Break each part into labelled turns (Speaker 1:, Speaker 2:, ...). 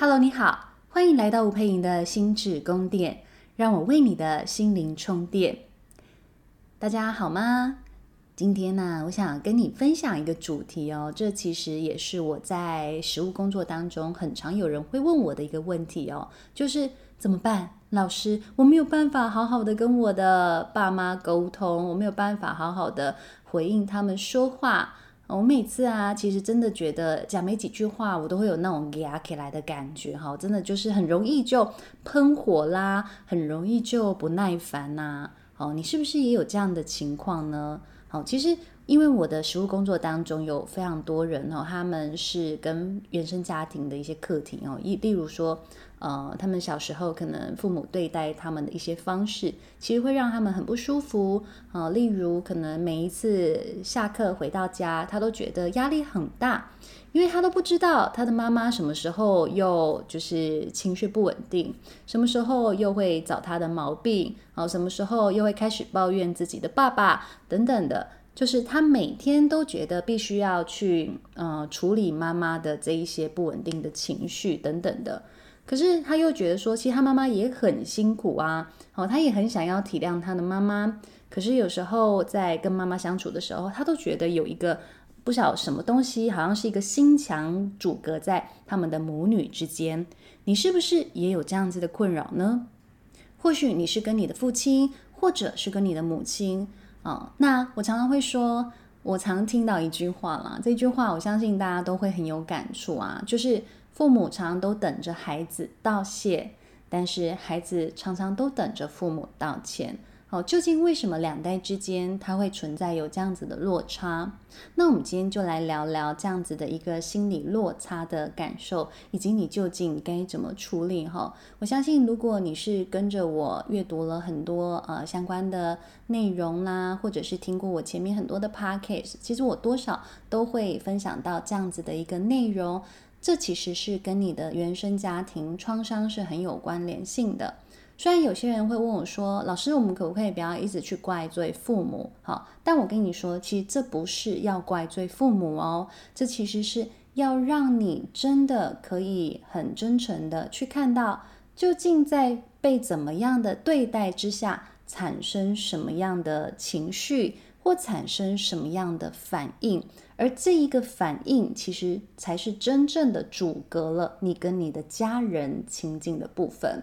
Speaker 1: Hello，你好，欢迎来到吴佩莹的心智宫殿，让我为你的心灵充电。大家好吗？今天呢，我想跟你分享一个主题哦，这其实也是我在实务工作当中很常有人会问我的一个问题哦，就是怎么办？老师，我没有办法好好的跟我的爸妈沟通，我没有办法好好的回应他们说话。我每次啊，其实真的觉得讲没几句话，我都会有那种压起来的感觉哈，真的就是很容易就喷火啦，很容易就不耐烦呐。哦，你是不是也有这样的情况呢？好，其实因为我的实务工作当中有非常多人哦，他们是跟原生家庭的一些课题哦，一例如说。呃，他们小时候可能父母对待他们的一些方式，其实会让他们很不舒服。呃，例如可能每一次下课回到家，他都觉得压力很大，因为他都不知道他的妈妈什么时候又就是情绪不稳定，什么时候又会找他的毛病，呃，什么时候又会开始抱怨自己的爸爸等等的，就是他每天都觉得必须要去呃处理妈妈的这一些不稳定的情绪等等的。可是他又觉得说，其实他妈妈也很辛苦啊，哦，他也很想要体谅他的妈妈。可是有时候在跟妈妈相处的时候，他都觉得有一个不晓什么东西，好像是一个心墙阻隔在他们的母女之间。你是不是也有这样子的困扰呢？或许你是跟你的父亲，或者是跟你的母亲，那我常常会说，我常听到一句话啦，这句话我相信大家都会很有感触啊，就是。父母常常都等着孩子道谢，但是孩子常常都等着父母道歉。好，究竟为什么两代之间它会存在有这样子的落差？那我们今天就来聊聊这样子的一个心理落差的感受，以及你究竟该怎么处理？哈，我相信如果你是跟着我阅读了很多呃相关的内容啦，或者是听过我前面很多的 podcast，其实我多少都会分享到这样子的一个内容。这其实是跟你的原生家庭创伤是很有关联性的。虽然有些人会问我说：“老师，我们可不可以不要一直去怪罪父母？”好，但我跟你说，其实这不是要怪罪父母哦，这其实是要让你真的可以很真诚的去看到，究竟在被怎么样的对待之下，产生什么样的情绪，或产生什么样的反应。而这一个反应，其实才是真正的阻隔了你跟你的家人亲近的部分。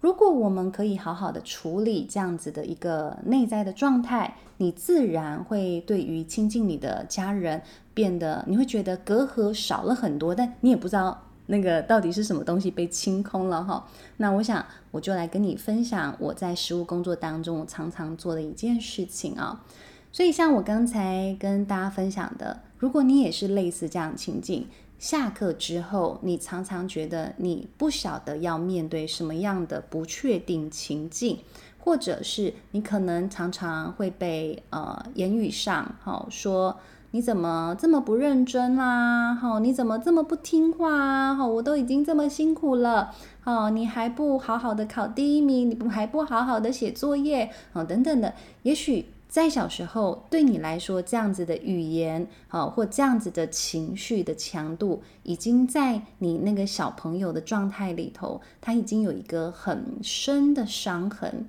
Speaker 1: 如果我们可以好好的处理这样子的一个内在的状态，你自然会对于亲近你的家人变得，你会觉得隔阂少了很多，但你也不知道那个到底是什么东西被清空了哈。那我想，我就来跟你分享我在实务工作当中常常做的一件事情啊。所以，像我刚才跟大家分享的，如果你也是类似这样情境，下课之后，你常常觉得你不晓得要面对什么样的不确定情境，或者是你可能常常会被呃言语上好、说你怎么这么不认真啦，好、你怎么这么不听话啊，好、我都已经这么辛苦了，好、你还不好好的考第一名，你不还不好好的写作业，好、等等的，也许。在小时候，对你来说，这样子的语言，啊，或这样子的情绪的强度，已经在你那个小朋友的状态里头，他已经有一个很深的伤痕。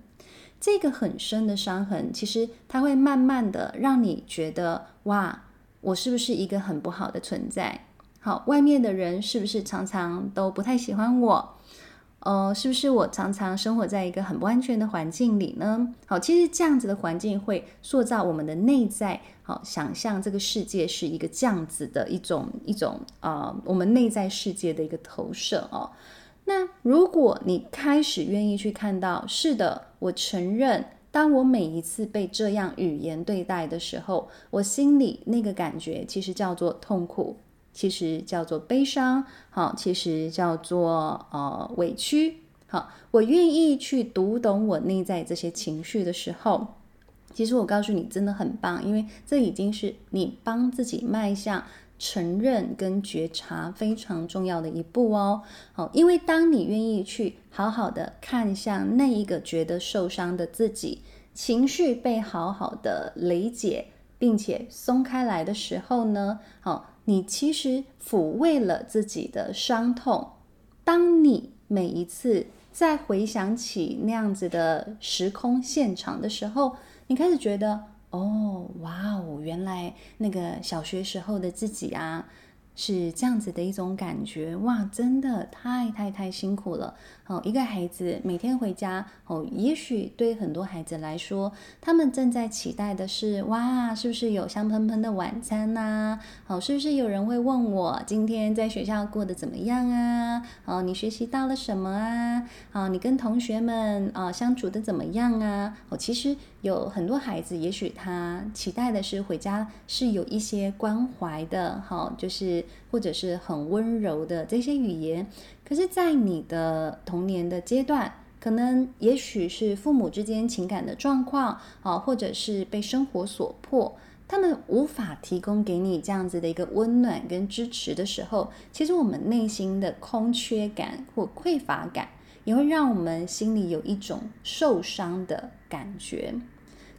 Speaker 1: 这个很深的伤痕，其实它会慢慢的让你觉得，哇，我是不是一个很不好的存在？好，外面的人是不是常常都不太喜欢我？呃，是不是我常常生活在一个很不安全的环境里呢？好，其实这样子的环境会塑造我们的内在，好，想象这个世界是一个这样子的一种一种呃，我们内在世界的一个投射哦。那如果你开始愿意去看到，是的，我承认，当我每一次被这样语言对待的时候，我心里那个感觉其实叫做痛苦。其实叫做悲伤，好，其实叫做呃委屈，好，我愿意去读懂我内在这些情绪的时候，其实我告诉你，真的很棒，因为这已经是你帮自己迈向承认跟觉察非常重要的一步哦。好，因为当你愿意去好好的看向那一个觉得受伤的自己，情绪被好好的理解，并且松开来的时候呢，好。你其实抚慰了自己的伤痛，当你每一次再回想起那样子的时空现场的时候，你开始觉得，哦，哇哦，原来那个小学时候的自己啊。是这样子的一种感觉，哇，真的太太太辛苦了。哦，一个孩子每天回家，哦，也许对很多孩子来说，他们正在期待的是，哇，是不是有香喷喷的晚餐呐？哦，是不是有人会问我今天在学校过得怎么样啊？哦，你学习到了什么啊？哦，你跟同学们啊相处的怎么样啊？哦，其实有很多孩子，也许他期待的是回家是有一些关怀的，好，就是。或者是很温柔的这些语言，可是，在你的童年的阶段，可能也许是父母之间情感的状况啊，或者是被生活所迫，他们无法提供给你这样子的一个温暖跟支持的时候，其实我们内心的空缺感或匮乏感，也会让我们心里有一种受伤的感觉。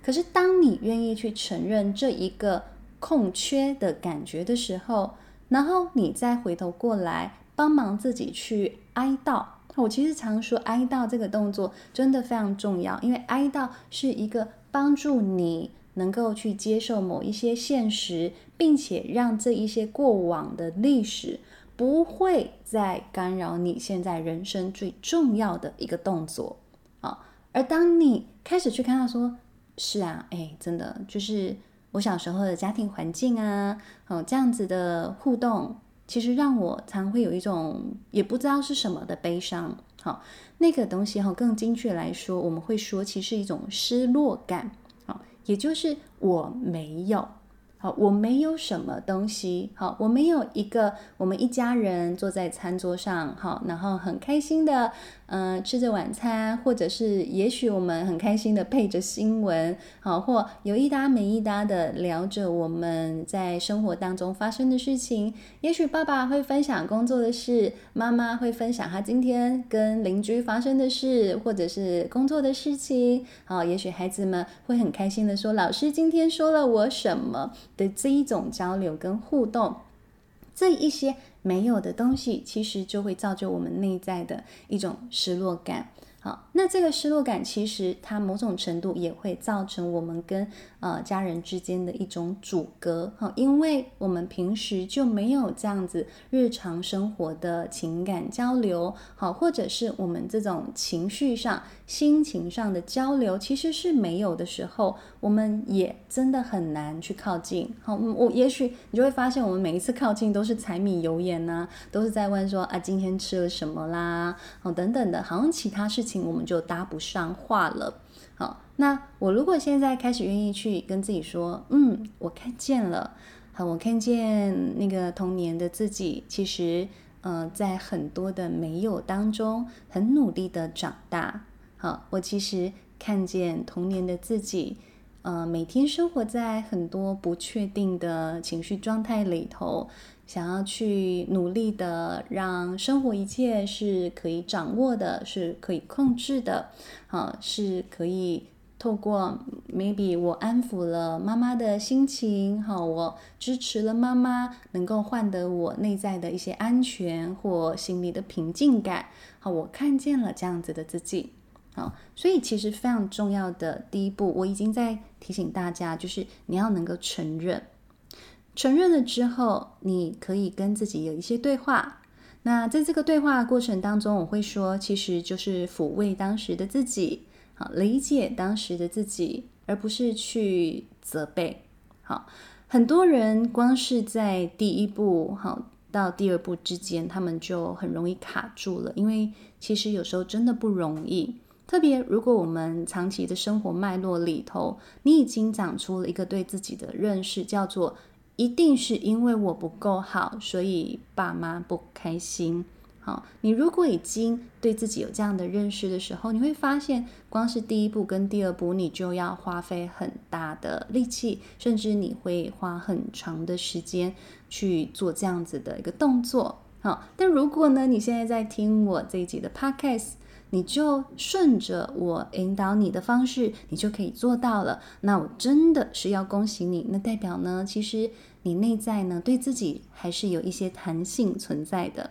Speaker 1: 可是，当你愿意去承认这一个空缺的感觉的时候，然后你再回头过来帮忙自己去哀悼。我其实常说，哀悼这个动作真的非常重要，因为哀悼是一个帮助你能够去接受某一些现实，并且让这一些过往的历史不会再干扰你现在人生最重要的一个动作啊。而当你开始去看到说，是啊，哎，真的就是。我小时候的家庭环境啊，哦，这样子的互动，其实让我常会有一种也不知道是什么的悲伤。好，那个东西哈，更精确来说，我们会说其实是一种失落感。好，也就是我没有。好，我没有什么东西。好，我没有一个我们一家人坐在餐桌上，好，然后很开心的。嗯、吃着晚餐，或者是也许我们很开心的配着新闻，好，或有一搭没一搭的聊着我们在生活当中发生的事情。也许爸爸会分享工作的事，妈妈会分享他今天跟邻居发生的事，或者是工作的事情。好，也许孩子们会很开心的说：“老师今天说了我什么？”的这一种交流跟互动，这一些。没有的东西，其实就会造就我们内在的一种失落感。好，那这个失落感其实它某种程度也会造成我们跟呃家人之间的一种阻隔。好，因为我们平时就没有这样子日常生活的情感交流，好，或者是我们这种情绪上、心情上的交流其实是没有的时候，我们也真的很难去靠近。好，我也许你就会发现，我们每一次靠近都是柴米油盐呐、都是在问说啊，今天吃了什么啦，哦，等等的，好像其他事情。我们就搭不上话了。好，那我如果现在开始愿意去跟自己说，嗯，我看见了，好，我看见那个童年的自己，其实，呃，在很多的没有当中，很努力的长大。好，我其实看见童年的自己，呃，每天生活在很多不确定的情绪状态里头。想要去努力的让生活一切是可以掌握的，是可以控制的，啊，是可以透过 maybe 我安抚了妈妈的心情，好，我支持了妈妈，能够换得我内在的一些安全或心里的平静感，好，我看见了这样子的自己，好，所以其实非常重要的第一步，我已经在提醒大家，就是你要能够承认。承认了之后，你可以跟自己有一些对话。那在这个对话过程当中，我会说，其实就是抚慰当时的自己，好，理解当时的自己，而不是去责备。好，很多人光是在第一步好到第二步之间，他们就很容易卡住了，因为其实有时候真的不容易。特别如果我们长期的生活脉络里头，你已经长出了一个对自己的认识，叫做。一定是因为我不够好，所以爸妈不开心。好，你如果已经对自己有这样的认识的时候，你会发现，光是第一步跟第二步，你就要花费很大的力气，甚至你会花很长的时间去做这样子的一个动作。好，但如果呢，你现在在听我这一集的 Podcast。你就顺着我引导你的方式，你就可以做到了。那我真的是要恭喜你，那代表呢，其实你内在呢对自己还是有一些弹性存在的，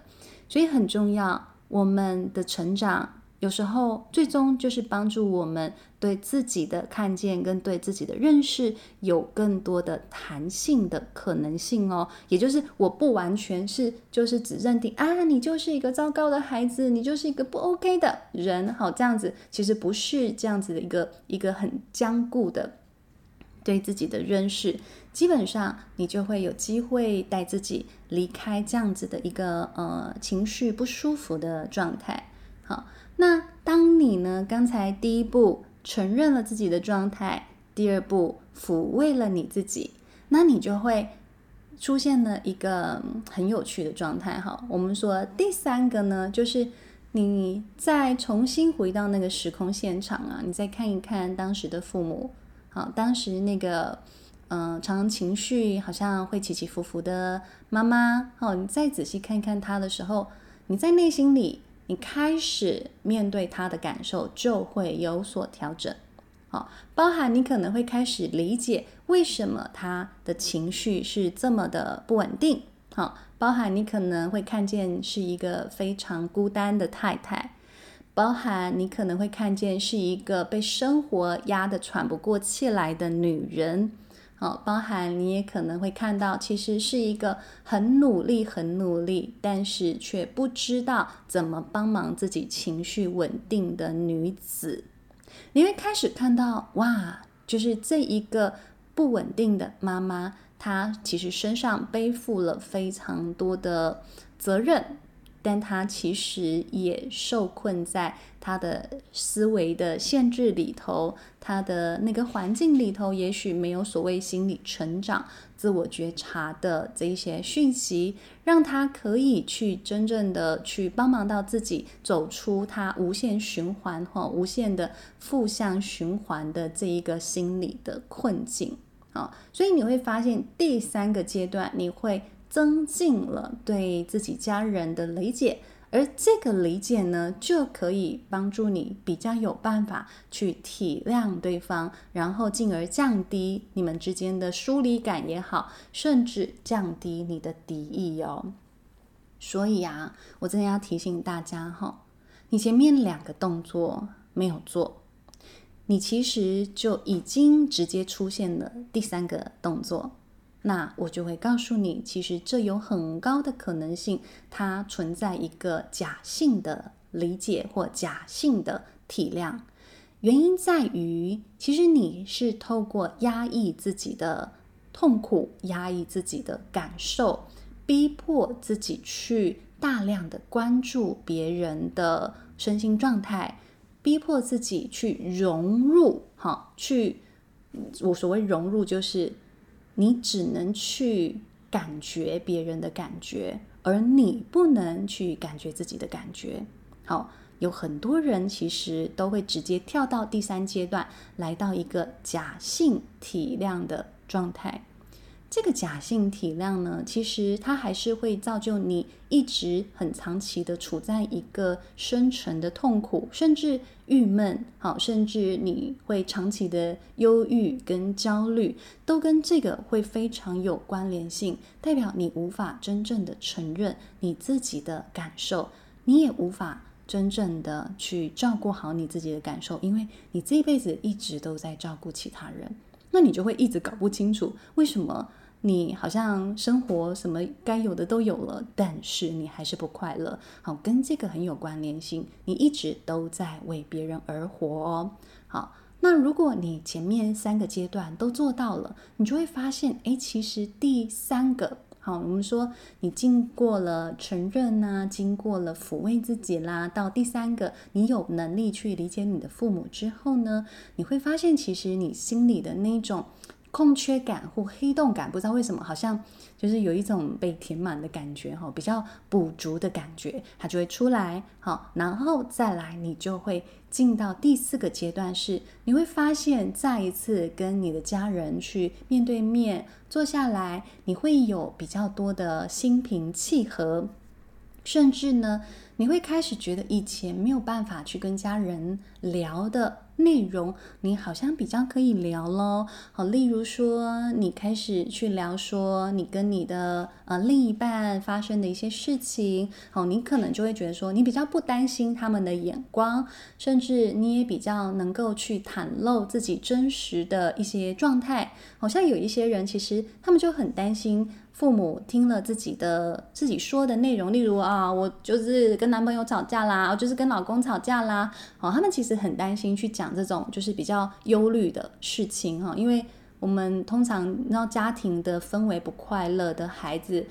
Speaker 1: 所以很重要。我们的成长。有时候，最终就是帮助我们对自己的看见跟对自己的认识有更多的弹性的可能性哦。也就是我不完全是就是只认定啊，你就是一个糟糕的孩子，你就是一个不 OK 的人。好，这样子其实不是这样子的一个一个很僵固的对自己的认识。基本上，你就会有机会带自己离开这样子的一个呃情绪不舒服的状态。好。那当你呢？刚才第一步承认了自己的状态，第二步抚慰了你自己，那你就会出现了一个很有趣的状态。哈，我们说第三个呢，就是你再重新回到那个时空现场啊，你再看一看当时的父母，好，当时那个嗯、常常情绪好像会起起伏伏的妈妈，好，你再仔细看看他的时候，你在内心里。你开始面对他的感受，就会有所调整。好，包含你可能会开始理解为什么他的情绪是这么的不稳定。好，包含你可能会看见是一个非常孤单的太太，包含你可能会看见是一个被生活压得喘不过气来的女人。哦，包含你也可能会看到，其实是一个很努力、很努力，但是却不知道怎么帮忙自己情绪稳定的女子。你会开始看到，哇，就是这一个不稳定的妈妈，她其实身上背负了非常多的责任。但他其实也受困在他的思维的限制里头，他的那个环境里头，也许没有所谓心理成长、自我觉察的这一些讯息，让他可以去真正的去帮忙到自己走出他无限循环或无限的负向循环的这一个心理的困境啊。所以你会发现，第三个阶段你会。增进了对自己家人的理解，而这个理解呢，就可以帮助你比较有办法去体谅对方，然后进而降低你们之间的疏离感也好，甚至降低你的敌意哦。所以啊，我真的要提醒大家哈，你前面两个动作没有做，你其实就已经直接出现了第三个动作。那我就会告诉你，其实这有很高的可能性，它存在一个假性的理解或假性的体谅。原因在于，其实你是透过压抑自己的痛苦、压抑自己的感受，逼迫自己去大量的关注别人的身心状态，逼迫自己去融入，哈，去，我所谓融入就是。你只能去感觉别人的感觉，而你不能去感觉自己的感觉。好，有很多人其实都会直接跳到第三阶段，来到一个假性体谅的状态。这个假性体谅呢，其实它还是会造就你一直很长期的处在一个深沉的痛苦，甚至郁闷，好，甚至你会长期的忧郁跟焦虑，都跟这个会非常有关联性，代表你无法真正的承认你自己的感受，你也无法真正的去照顾好你自己的感受，因为你这一辈子一直都在照顾其他人，那你就会一直搞不清楚为什么。你好像生活什么该有的都有了，但是你还是不快乐。好，跟这个很有关联性。你一直都在为别人而活哦。好，那如果你前面三个阶段都做到了，你就会发现，诶，其实第三个，好，我们说你经过了承认呐，经过了抚慰自己啦，到第三个，你有能力去理解你的父母之后呢，你会发现，其实你心里的那种。空缺感或黑洞感，不知道为什么，好像就是有一种被填满的感觉，哈，比较补足的感觉，它就会出来，好，然后再来，你就会进到第四个阶段，是你会发现，再一次跟你的家人去面对面坐下来，你会有比较多的心平气和，甚至呢，你会开始觉得以前没有办法去跟家人聊的内容，你好像比较可以聊咯。好，例如说，你开始去聊说你跟你的呃另一半发生的一些事情，好，你可能就会觉得说，你比较不担心他们的眼光，甚至你也比较能够去袒露自己真实的一些状态。好像有一些人其实他们就很担心。父母听了自己的自己说的内容，例如啊，我就是跟男朋友吵架啦，就是跟老公吵架啦，哦，他们其实很担心去讲这种就是比较忧虑的事情哈，因为我们通常让家庭的氛围不快乐的孩子，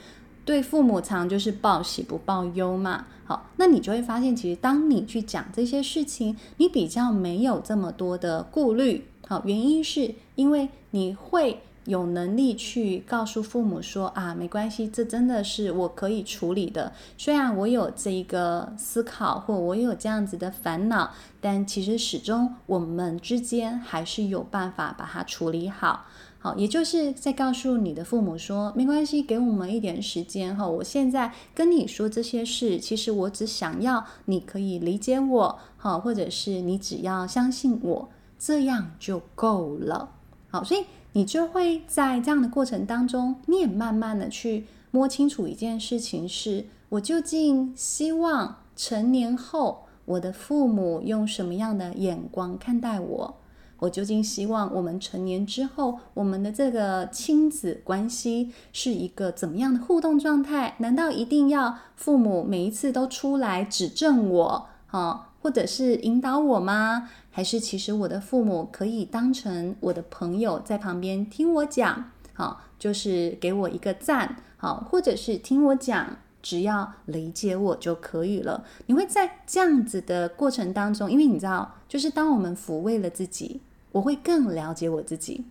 Speaker 1: 对父母常就是报喜不报忧嘛，好，那你就会发现，其实当你去讲这些事情，你比较没有这么多的顾虑，好，原因是因为你会。有能力去告诉父母说啊，没关系，这真的是我可以处理的。虽然我有这一个思考，或我有这样子的烦恼，但其实始终我们之间还是有办法把它处理好。好，也就是在告诉你的父母说，没关系，给我们一点时间哈。我现在跟你说这些事，其实我只想要你可以理解我，好，或者是你只要相信我，这样就够了。好，所以。你就会在这样的过程当中，你也慢慢的去摸清楚一件事情是：我究竟希望成年后我的父母用什么样的眼光看待我？我究竟希望我们成年之后，我们的这个亲子关系是一个怎么样的互动状态？难道一定要父母每一次都出来指正我，啊，或者是引导我吗？还是其实我的父母可以当成我的朋友，在旁边听我讲，好，就是给我一个赞，好，或者是听我讲，只要理解我就可以了。你会在这样子的过程当中，因为你知道，就是当我们抚慰了自己，我会更了解我自己，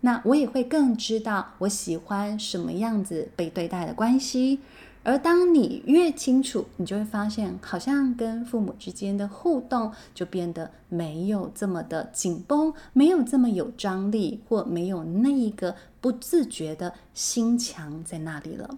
Speaker 1: 那我也会更知道我喜欢什么样子被对待的关系。而当你越清楚，你就会发现，好像跟父母之间的互动就变得没有这么的紧绷，没有这么有张力，或没有那一个不自觉的心墙在那里了。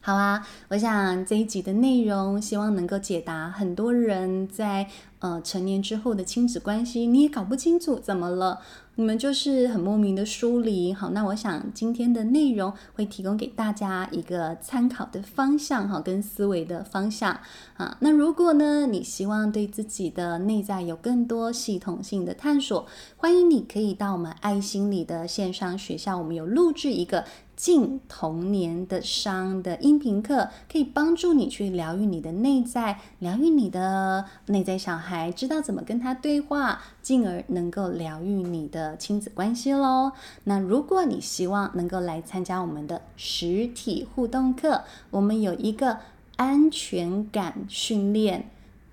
Speaker 1: 好啊，我想这一集的内容，希望能够解答很多人在呃成年之后的亲子关系，你也搞不清楚怎么了。你们就是很莫名的疏离，好，那我想今天的内容会提供给大家一个参考的方向，哈，跟思维的方向，啊，那如果呢，你希望对自己的内在有更多系统性的探索，欢迎你可以到我们爱心理的线上学校，我们有录制一个。进童年的伤的音频课，可以帮助你去疗愈你的内在，疗愈你的内在小孩孩，知道怎么跟他对话，进而能够疗愈你的亲子关系喽。那如果你希望能够来参加我们的实体互动课，我们有一个安全感训练。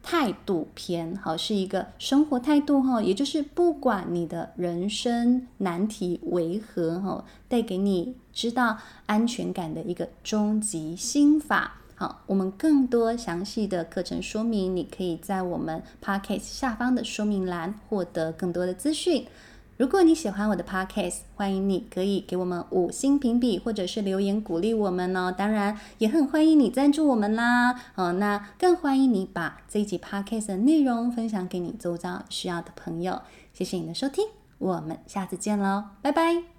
Speaker 1: 态度篇，好，是一个生活态度哈，也就是不管你的人生难题为何哈，带给你知道安全感的一个终极心法。好，我们更多详细的课程说明，你可以在我们 Podcast 下方的说明栏获得更多的资讯。如果你喜欢我的 podcast，欢迎你可以给我们五星评比，或者是留言鼓励我们哦。当然，也很欢迎你赞助我们啦。哦，那更欢迎你把这一集 podcast 的内容分享给你周遭需要的朋友。谢谢你的收听，我们下次见喽，拜拜。